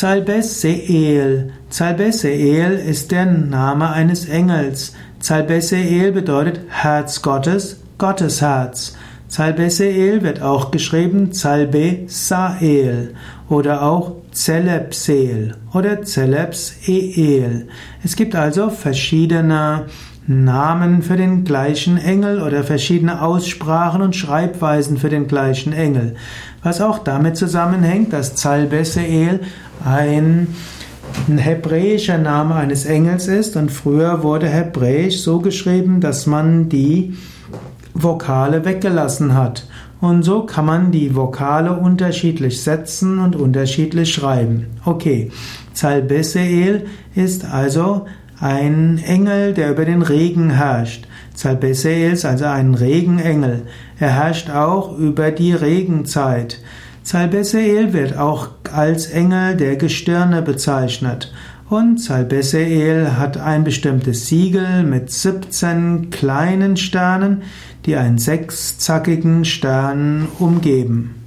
Zalbeseel. Zalbeseel ist der Name eines Engels. Zalbeseel bedeutet Herz Gottes, Gottesherz. Zalbeseel wird auch geschrieben Zalbe Sael oder auch Zelepsel oder Zelepseel. Es gibt also verschiedene Namen für den gleichen Engel oder verschiedene Aussprachen und Schreibweisen für den gleichen Engel. Was auch damit zusammenhängt, dass Zalbeseel ein hebräischer Name eines Engels ist und früher wurde Hebräisch so geschrieben, dass man die Vokale weggelassen hat. Und so kann man die Vokale unterschiedlich setzen und unterschiedlich schreiben. Okay, Zalbeseel ist also ein Engel, der über den Regen herrscht. Zalbeseel ist also ein Regenengel. Er herrscht auch über die Regenzeit. Zalbeseel wird auch als Engel der Gestirne bezeichnet. Und Zalbeseel hat ein bestimmtes Siegel mit 17 kleinen Sternen, die einen sechszackigen Stern umgeben.